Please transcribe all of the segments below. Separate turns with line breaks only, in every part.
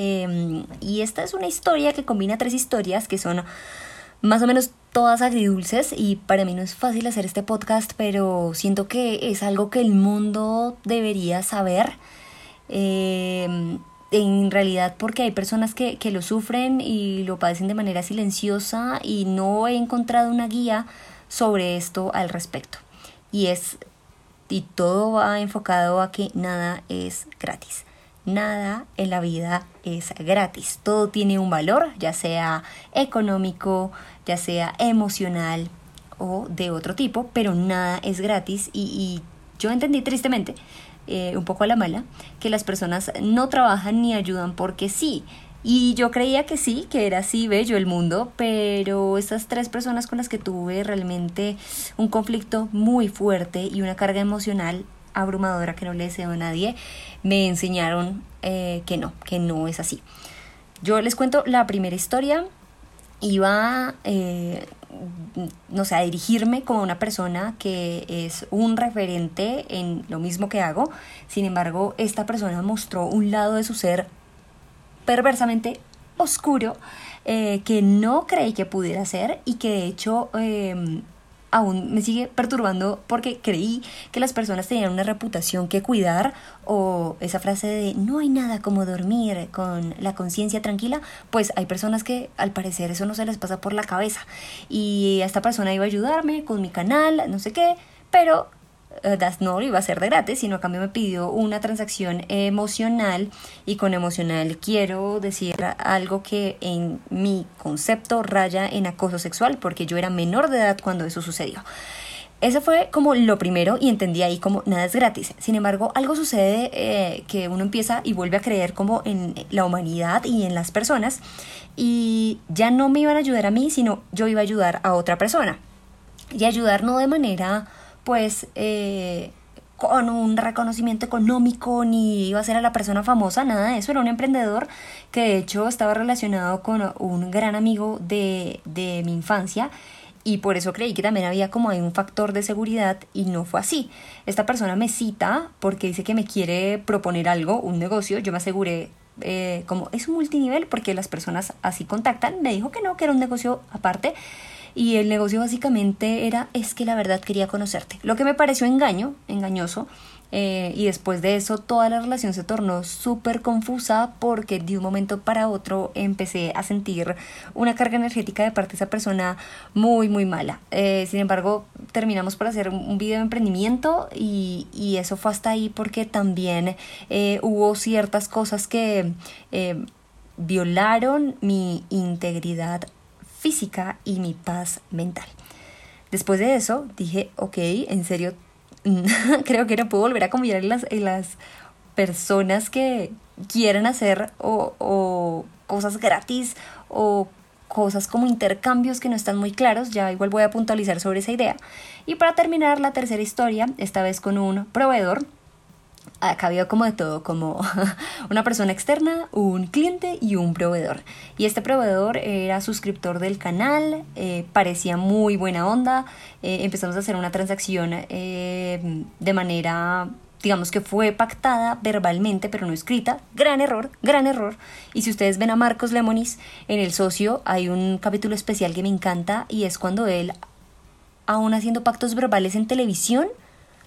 Em, y esta es una historia que combina tres historias que son más o menos todas agridulces y para mí no es fácil hacer este podcast, pero siento que es algo que el mundo debería saber. Em, en realidad porque hay personas que, que lo sufren y lo padecen de manera silenciosa y no he encontrado una guía sobre esto al respecto. Y es y todo va enfocado a que nada es gratis. Nada en la vida es gratis. Todo tiene un valor, ya sea económico, ya sea emocional o de otro tipo, pero nada es gratis y, yo entendí tristemente, eh, un poco a la mala, que las personas no trabajan ni ayudan porque sí. Y yo creía que sí, que era así bello el mundo, pero estas tres personas con las que tuve realmente un conflicto muy fuerte y una carga emocional abrumadora que no le deseo a nadie, me enseñaron eh, que no, que no es así. Yo les cuento la primera historia. Iba, eh, no sé, a dirigirme como una persona que es un referente en lo mismo que hago. Sin embargo, esta persona mostró un lado de su ser perversamente oscuro eh, que no creí que pudiera ser y que de hecho em, aún me sigue perturbando porque creí que las personas tenían una reputación que cuidar o esa frase de no hay nada como dormir con la conciencia tranquila, pues hay personas que al parecer eso no se les pasa por la cabeza. Y esta persona iba a ayudarme con mi canal, no sé qué, pero eh, Das no lo iba a hacer de gratis, sino a cambio me pidió una transacción emocional y con emocional quiero decir algo que en mi concepto raya en acoso sexual porque yo era menor de edad cuando eso sucedió. Eso fue como lo primero y entendí ahí como nada es gratis. Sin embargo, algo sucede eh, que uno empieza y vuelve a creer como en la humanidad y en las personas y ya no me iban a ayudar a mí, sino yo iba a ayudar a otra persona. Y ayudar no de manera pues eh, con un reconocimiento económico ni iba a ser a la persona famosa, nada de eso, era un emprendedor que de hecho estaba relacionado con un gran amigo de, de mi infancia y por eso creí que también había como un factor de seguridad y no fue así. Esta persona me cita porque dice que me quiere proponer algo, un negocio, yo me aseguré eh, como es un multinivel porque las personas así contactan, me dijo que no, que era un negocio aparte y el negocio básicamente era es que la verdad quería conocerte. Lo que me pareció engaño, engañoso. Eh, y después de eso toda la relación se tornó súper confusa porque de un momento para otro empecé a sentir una carga energética de parte de esa persona muy muy mala. Eh, sin embargo, terminamos por hacer un video de emprendimiento y, y eso fue hasta ahí porque también eh, hubo ciertas cosas que violaron mi integridad física y mi paz mental. Después de eso dije, ok, en serio, creo que no puedo volver a confiar en las, las personas que quieren hacer o, o cosas gratis o cosas como intercambios que no están muy claros, ya igual voy a puntualizar sobre esa idea. Y para terminar la tercera historia, esta vez con un proveedor acá había como de todo, como una persona externa, un cliente y un proveedor. Y este proveedor era suscriptor del canal, eh, parecía muy buena onda, eh, empezamos a hacer una transacción eh, de manera digamos que fue pactada verbalmente, pero no escrita. Gran error, gran error. Y si ustedes ven a Marcos Lemonis en El Socio, hay un capítulo especial que me encanta y es cuando él, aún haciendo pactos verbales en televisión,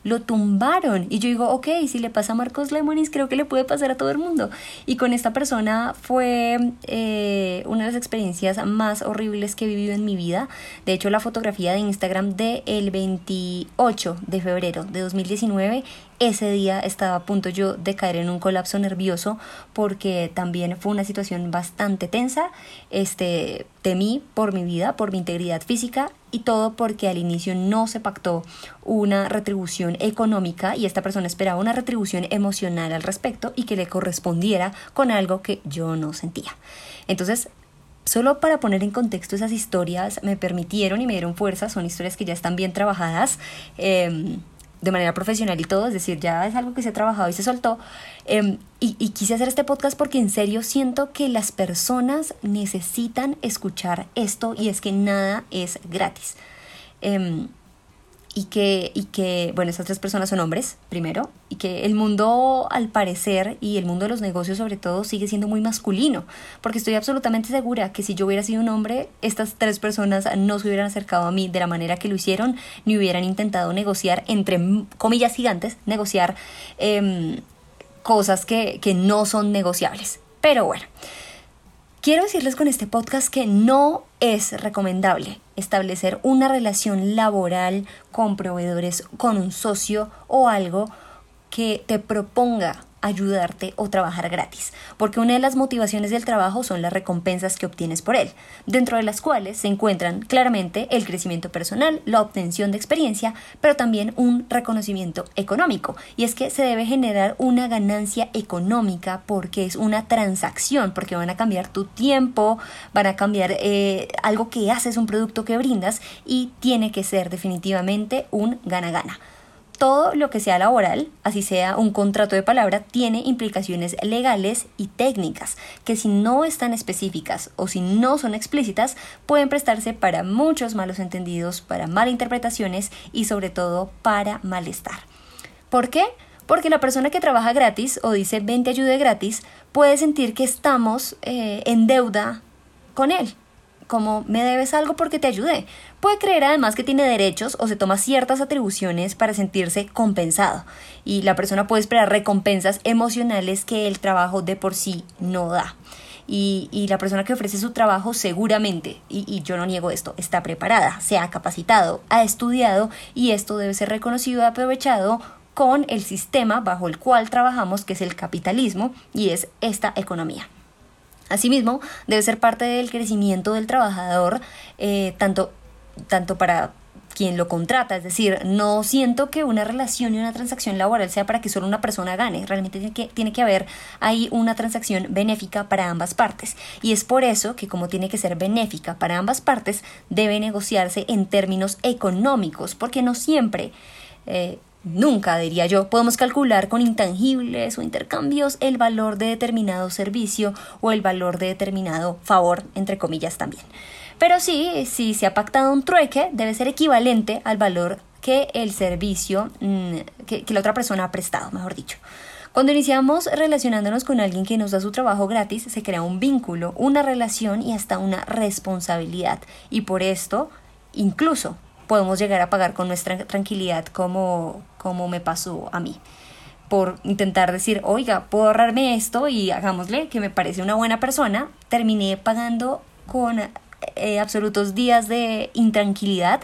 lo tumbaron. Y yo digo, ok, si le pasa a Marcos Lemonis, creo que le puede pasar a todo el mundo. Y con esta persona fue eh, una de las experiencias más horribles que he vivido en mi vida. De hecho, la fotografía de Instagram del el 28 de febrero de 2019 ese día estaba a punto yo de caer en un colapso nervioso porque también fue una situación bastante tensa. Este, temí por mi vida, por mi integridad física y todo porque al inicio no se pactó una retribución económica y esta persona esperaba una retribución emocional al respecto y que le correspondiera con algo que yo no sentía. Entonces, solo para poner en contexto esas historias me permitieron y me dieron fuerza, son historias que ya están bien trabajadas. Em, de manera profesional y todo, es decir, ya es algo que se ha trabajado y se soltó. Em, y, quise hacer este podcast porque en serio siento que las personas necesitan escuchar esto y es que nada es gratis. Em, y que, y que, bueno, estas tres personas son hombres, primero, y que el mundo, al parecer, y el mundo de los negocios sobre todo, sigue siendo muy masculino, porque estoy absolutamente segura que si yo hubiera sido un hombre, estas tres personas no se hubieran acercado a mí de la manera que lo hicieron, ni hubieran intentado negociar, entre comillas gigantes, negociar em, cosas que, que no son negociables. Pero bueno. Quiero decirles con este podcast que no es recomendable establecer una relación laboral con proveedores, con un socio o algo que te proponga ayudarte o trabajar gratis, porque una de las motivaciones del trabajo son las recompensas que obtienes por él, dentro de las cuales se encuentran claramente el crecimiento personal, la obtención de experiencia, pero también un reconocimiento económico, y es que se debe generar una ganancia económica porque es una transacción, porque van a cambiar tu tiempo, van a cambiar eh, algo que haces, un producto que brindas, y tiene que ser definitivamente un gana-gana todo lo que sea laboral, así sea un contrato de palabra, tiene implicaciones legales y técnicas que si no están específicas o si no son explícitas pueden prestarse para muchos malos entendidos, para malinterpretaciones y sobre todo para malestar. ¿Por qué? Porque la persona que trabaja gratis o dice ven te ayude gratis puede sentir que estamos eh, en deuda con él como me debes algo porque te ayudé. Puede creer además que tiene derechos o se toma ciertas atribuciones para sentirse compensado y la persona puede esperar recompensas emocionales que el trabajo de por sí no da. Y, la persona que ofrece su trabajo seguramente, y, y, yo no niego esto, está preparada, se ha capacitado, ha estudiado y esto debe ser reconocido y aprovechado con el sistema bajo el cual trabajamos, que es el capitalismo y es esta economía. Asimismo, debe ser parte del crecimiento del trabajador, eh, tanto, tanto para quien lo contrata, es decir, no siento que una relación y una transacción laboral sea para que solo una persona gane, realmente tiene que, tiene que haber ahí una transacción benéfica para ambas partes. Y es por eso que como tiene que ser benéfica para ambas partes, debe negociarse en términos económicos, porque no siempre... Eh, Nunca, diría yo, podemos calcular con intangibles o intercambios el valor de determinado servicio o el valor de determinado favor, entre comillas también. Pero sí, si se ha pactado un trueque, debe ser equivalente al valor que el servicio, mm, que, que la otra persona ha prestado, mejor dicho. Cuando iniciamos relacionándonos con alguien que nos da su trabajo gratis, se crea un vínculo, una relación y hasta una responsabilidad. Y por esto, incluso podemos llegar a pagar con nuestra tranquilidad como, como me pasó a mí. Por intentar decir, oiga, puedo ahorrarme esto y hagámosle, que me parece una buena persona, terminé pagando con eh, absolutos días de intranquilidad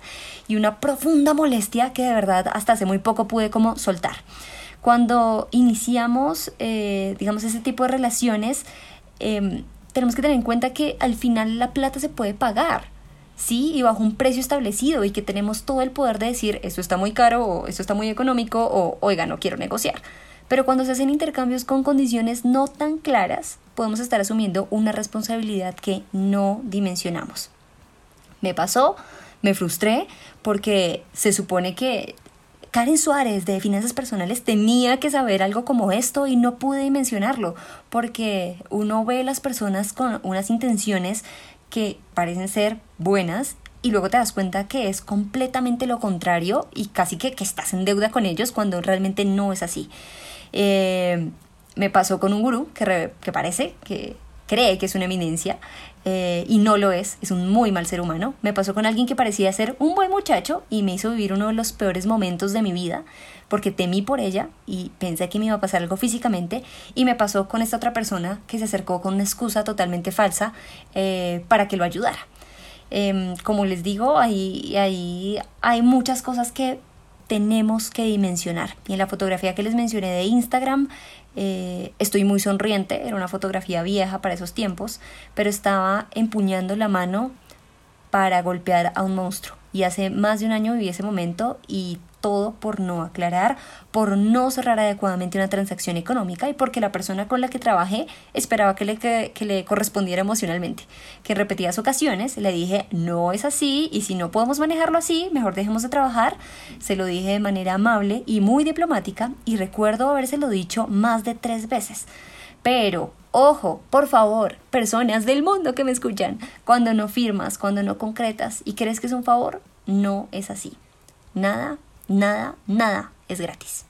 y una profunda molestia que de verdad hasta hace muy poco pude como soltar. Cuando iniciamos, eh, digamos, ese tipo de relaciones, em, tenemos que tener en cuenta que al final la plata se puede pagar sí, y bajo un precio establecido y que tenemos todo el poder de decir esto está muy caro o esto está muy económico o oiga, no quiero negociar. Pero cuando se hacen intercambios con condiciones no tan claras, podemos estar asumiendo una responsabilidad que no dimensionamos. Me pasó, me frustré porque se supone que Karen Suárez de Finanzas Personales tenía que saber algo como esto y no pude dimensionarlo porque uno ve a las personas con unas intenciones que parecen ser buenas y luego te das cuenta que es completamente lo contrario y casi que, que estás en deuda con ellos cuando realmente no es así. Eh, me pasó con un gurú que, que parece que cree que es una eminencia eh, y no lo es, es un muy mal ser humano. Me pasó con alguien que parecía ser un buen muchacho y me hizo vivir uno de los peores momentos de mi vida porque temí por ella y pensé que me iba a pasar algo físicamente y me pasó con esta otra persona que se acercó con una excusa totalmente falsa eh, para que lo ayudara. Em, como les digo, ahí, ahí hay muchas cosas que tenemos que dimensionar. Y en la fotografía que les mencioné de Instagram, eh, estoy muy sonriente, era una fotografía vieja para esos tiempos, pero estaba empuñando la mano para golpear a un monstruo. Y hace más de un año viví ese momento y todo por no aclarar, por no cerrar adecuadamente una transacción económica y porque la persona con la que trabajé esperaba que le, que, le correspondiera emocionalmente. Que en repetidas ocasiones le dije, no es así y si no podemos manejarlo así, mejor dejemos de trabajar. Se lo dije de manera amable y muy diplomática y recuerdo habérselo dicho más de tres veces. Pero, ojo, por favor, personas del mundo que me escuchan, cuando no firmas, cuando no concretas y crees que es un favor, no es así. Nada nada, nada es gratis.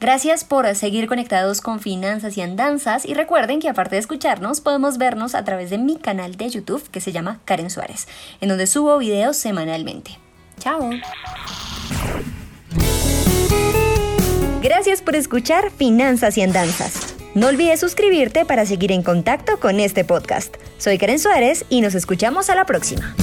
Gracias por seguir conectados con Finanzas y Andanzas y recuerden que aparte de escucharnos podemos vernos a través de mi canal de YouTube que se llama Karen Suárez, en donde subo videos semanalmente. Chao. Gracias por escuchar Finanzas y Andanzas. No olvides suscribirte para seguir en contacto con este podcast. Soy Karen Suárez y nos escuchamos a la próxima.